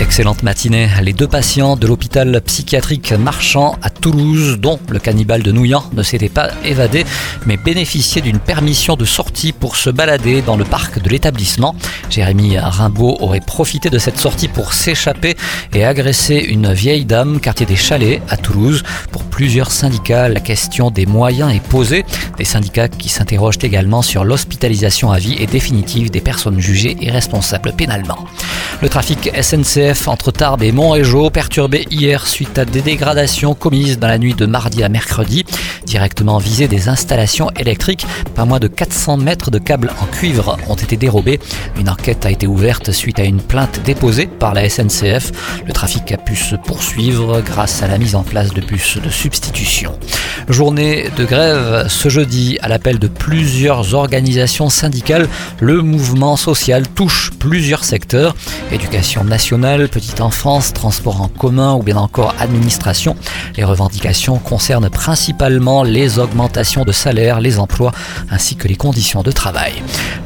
Excellente matinée. Les deux patients de l'hôpital psychiatrique Marchand à Toulouse, dont le cannibale de Nouillan ne s'était pas évadé, mais bénéficiaient d'une permission de sortie pour se balader dans le parc de l'établissement. Jérémy Rimbaud aurait profité de cette sortie pour s'échapper et agresser une vieille dame, quartier des Chalets à Toulouse. Pour plusieurs syndicats, la question des moyens est posée. Des syndicats qui s'interrogent également sur l'hospitalisation à vie et définitive des personnes jugées irresponsables pénalement. Le trafic SNCF entre Tarbes et Montrégeau perturbé hier suite à des dégradations commises dans la nuit de mardi à mercredi. Directement visées des installations électriques, pas moins de 400 mètres de câbles en cuivre ont été dérobés. Une enquête a été ouverte suite à une plainte déposée par la SNCF. Le trafic a pu se poursuivre grâce à la mise en place de bus de substitution. Journée de grève ce jeudi à l'appel de plusieurs organisations syndicales. Le mouvement social touche plusieurs secteurs éducation nationale, petite enfance, transport en commun ou bien encore administration. Les revendications concernent principalement les augmentations de salaire, les emplois ainsi que les conditions de travail.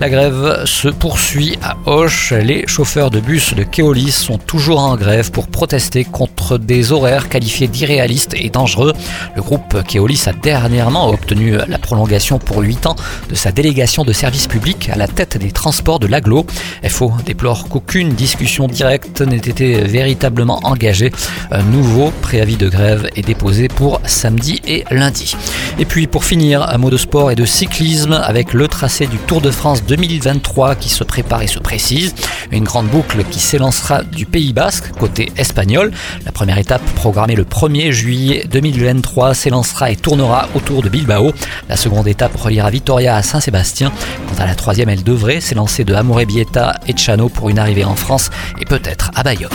La grève se poursuit à Hoche. Les chauffeurs de bus de Keolis sont toujours en grève pour protester contre des horaires qualifiés d'irréalistes et dangereux. Le groupe Keolis a dernièrement obtenu la prolongation pour 8 ans de sa délégation de service public à la tête des transports de l'aglo. FO déplore qu'aucune discussion directe n'ait été véritablement engagée. Un nouveau préavis de grève est déposé pour samedi et lundi. Et puis pour finir, un mot de sport et de cyclisme avec le tracé du Tour de France 2023 qui se prépare et se précise. Une grande boucle qui s'élancera du Pays Basque, côté espagnol. La première étape, programmée le 1er juillet 2023, s'élancera et tournera autour de Bilbao. La seconde étape reliera Vitoria à Saint-Sébastien. Quant à la troisième, elle devrait s'élancer de Amorebieta et Chano pour une arrivée en France et peut-être à Bayonne.